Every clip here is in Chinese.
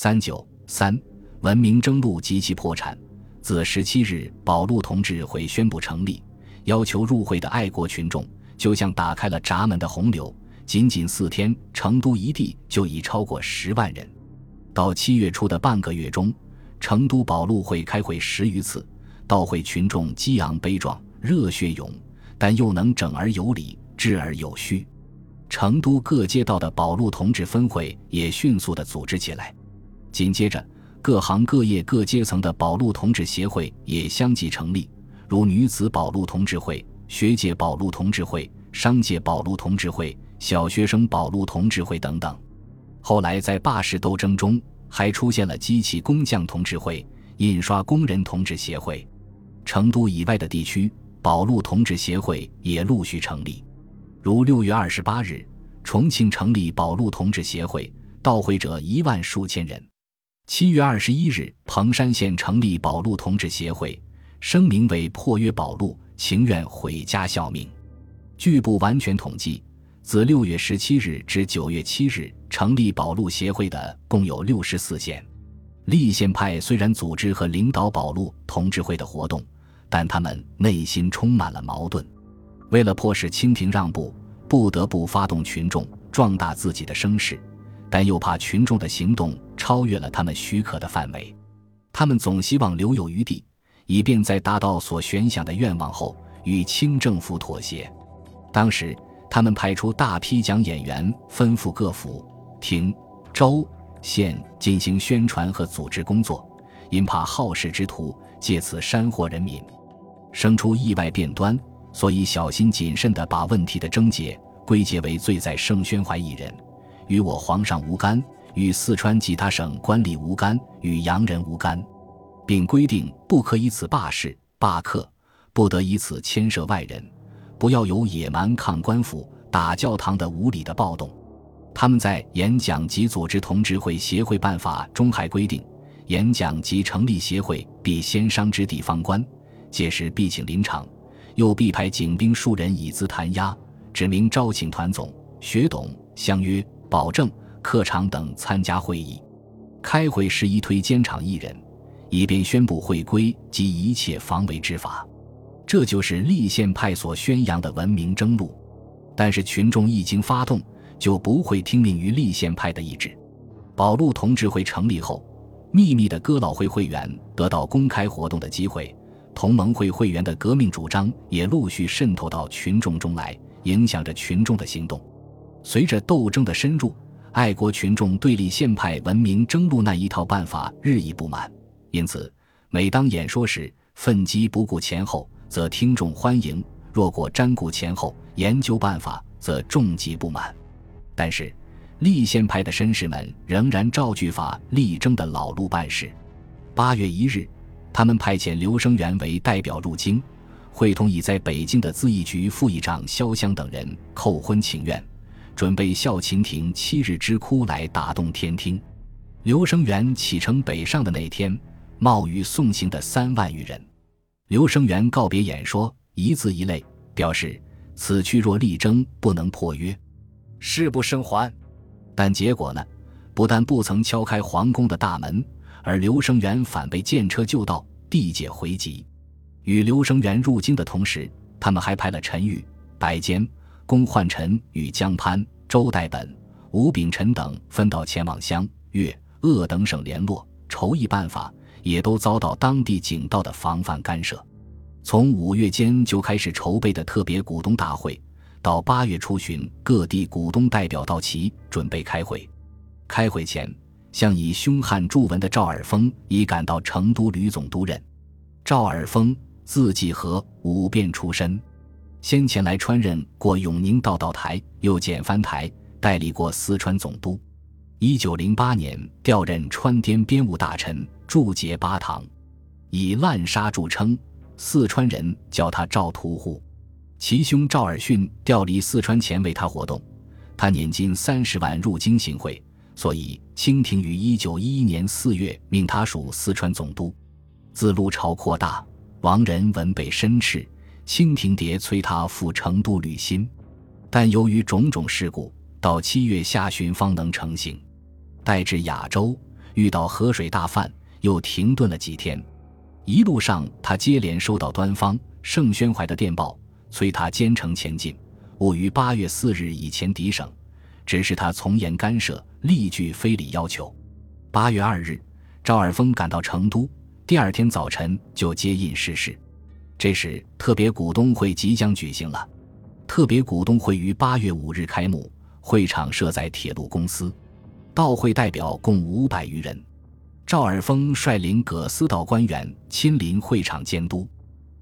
三九三，文明征路及其破产。自十七日，保路同志会宣布成立，要求入会的爱国群众就像打开了闸门的洪流。仅仅四天，成都一地就已超过十万人。到七月初的半个月中，成都保路会开会十余次，到会群众激昂悲壮，热血涌，但又能整而有理，治而有序。成都各街道的保路同志分会也迅速地组织起来，紧接着。各行各业各阶层的保路同志协会也相继成立，如女子保路同志会、学界保路同志会、商界保路同志会、小学生保路同志会等等。后来在罢市斗争中，还出现了机器工匠同志会、印刷工人同志协会。成都以外的地区，保路同志协会也陆续成立，如六月二十八日，重庆成立保路同志协会，到会者一万数千人。七月二十一日，彭山县成立保路同志协会，声明为破约保路，情愿毁家效命。据不完全统计，自六月十七日至九月七日成立保路协会的共有六十四县。立宪派虽然组织和领导保路同志会的活动，但他们内心充满了矛盾。为了迫使清廷让步，不得不发动群众壮大自己的声势。但又怕群众的行动超越了他们许可的范围，他们总希望留有余地，以便在达到所悬想的愿望后与清政府妥协。当时，他们派出大批讲演员，吩咐各府、亭、州、县进行宣传和组织工作，因怕好事之徒借此煽惑人民，生出意外变端，所以小心谨慎地把问题的症结归结为罪在盛宣怀一人。与我皇上无干，与四川其他省官吏无干，与洋人无干，并规定不可以此罢市罢课，不得以此牵涉外人，不要有野蛮抗官府、打教堂的无理的暴动。他们在演讲及组织同志会协会办法中还规定，演讲及成立协会必先商之地方官，届时必请临场，又必派警兵数人以资弹压，指明招请团总、学董相约。保证客场等参加会议，开会时宜推监场一人，以便宣布会规及一切防卫之法。这就是立宪派所宣扬的文明征路。但是群众一经发动，就不会听命于立宪派的意志。保路同志会成立后，秘密的哥老会会员得到公开活动的机会，同盟会会员的革命主张也陆续渗透到群众中来，影响着群众的行动。随着斗争的深入，爱国群众对立宪派文明征路那一套办法日益不满，因此，每当演说时愤激不顾前后，则听众欢迎；若果瞻顾前后，研究办法，则众极不满。但是，立宪派的绅士们仍然照据法力争的老路办事。八月一日，他们派遣刘声元为代表入京，会同已在北京的咨议局副议长萧湘等人叩婚请愿。准备孝勤亭七日之哭来打动天听。刘声元启程北上的那天，冒雨送行的三万余人。刘声元告别演说，一字一泪，表示此去若力争不能破约，誓不生还。但结果呢？不但不曾敲开皇宫的大门，而刘声元反被见车就到，地解回籍。与刘声元入京的同时，他们还派了陈玉、白坚。龚焕臣与江潘、周代本、吴秉臣等分道前往湘粤鄂等省联络筹议办法，也都遭到当地警道的防范干涉。从五月间就开始筹备的特别股东大会，到八月初旬，各地股东代表到齐，准备开会。开会前，向以凶悍著闻的赵尔丰已赶到成都旅总督任。赵尔丰字季和，武辩出身。先前来川任过永宁道道台，又简藩台，代理过四川总督。一九零八年调任川滇边务大臣，驻节巴塘，以滥杀著称。四川人叫他赵屠户。其兄赵尔巽调离四川前为他活动，他年金三十万入京行贿，所以清廷于一九一一年四月命他属四川总督。自陆朝扩大，王仁文被申斥。清廷迭催他赴成都履新，但由于种种事故，到七月下旬方能成行。待至亚洲，遇到河水大泛，又停顿了几天。一路上，他接连收到端方、盛宣怀的电报，催他兼程前进，务于八月四日以前抵省。只是他从严干涉，力拒非礼要求。八月二日，赵尔丰赶到成都，第二天早晨就接印逝世。这时，特别股东会即将举行了。特别股东会于八月五日开幕，会场设在铁路公司，到会代表共五百余人。赵尔丰率领葛思道官员亲临会场监督。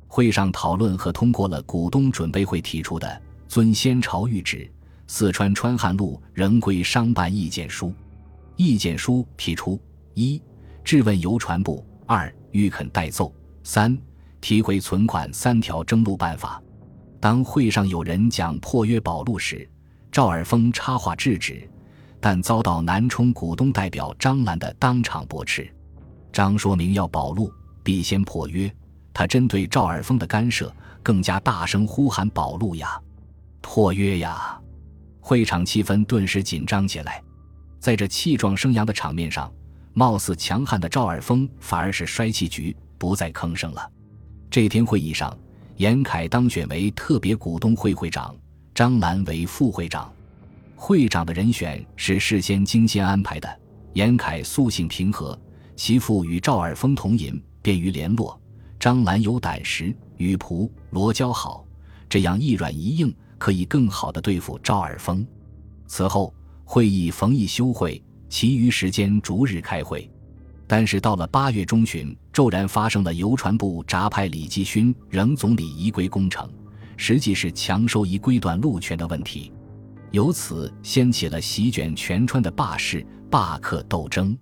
会上讨论和通过了股东准备会提出的遵先朝谕旨。四川川汉路仍归商办意见书，意见书提出：一、质问邮传部；二、欲肯代奏；三、提回存款三条征路办法。当会上有人讲破约保路时，赵尔丰插话制止，但遭到南充股东代表张澜的当场驳斥。张说明要保路，必先破约。他针对赵尔丰的干涉，更加大声呼喊：“保路呀，破约呀！”会场气氛顿时紧张起来，在这气壮声扬的场面上，貌似强悍的赵尔丰反而是衰气局，不再吭声了。这天会议上，严凯当选为特别股东会会长，张澜为副会长。会长的人选是事先精心安排的。严凯素性平和，其父与赵尔丰同饮，便于联络。张兰有胆识，与仆罗交好，这样一软一硬。可以更好的对付赵尔丰。此后会议逢一休会，其余时间逐日开会。但是到了八月中旬，骤然发生了邮传部闸派李继勋仍总理移归工程，实际是强收移归段路权的问题，由此掀起了席卷全川的罢市罢课斗争。